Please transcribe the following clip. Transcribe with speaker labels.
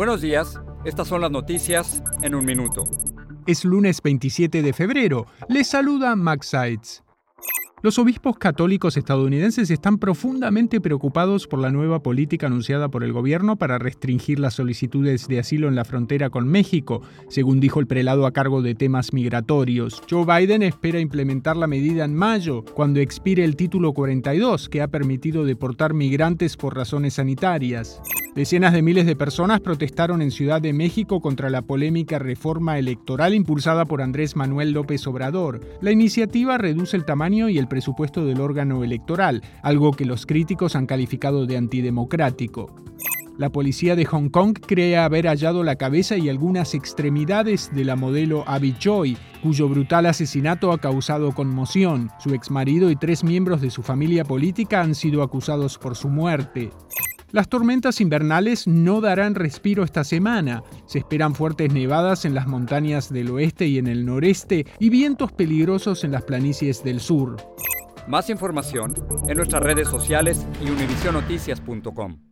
Speaker 1: Buenos días, estas son las noticias en un minuto.
Speaker 2: Es lunes 27 de febrero. Les saluda Max Seitz. Los obispos católicos estadounidenses están profundamente preocupados por la nueva política anunciada por el gobierno para restringir las solicitudes de asilo en la frontera con México, según dijo el prelado a cargo de temas migratorios. Joe Biden espera implementar la medida en mayo, cuando expire el título 42, que ha permitido deportar migrantes por razones sanitarias. Decenas de miles de personas protestaron en Ciudad de México contra la polémica reforma electoral impulsada por Andrés Manuel López Obrador. La iniciativa reduce el tamaño y el presupuesto del órgano electoral, algo que los críticos han calificado de antidemocrático. La policía de Hong Kong cree haber hallado la cabeza y algunas extremidades de la modelo Abby Choi, cuyo brutal asesinato ha causado conmoción. Su exmarido y tres miembros de su familia política han sido acusados por su muerte. Las tormentas invernales no darán respiro esta semana. Se esperan fuertes nevadas en las montañas del oeste y en el noreste y vientos peligrosos en las planicies del sur.
Speaker 1: Más información en nuestras redes sociales y univisionoticias.com.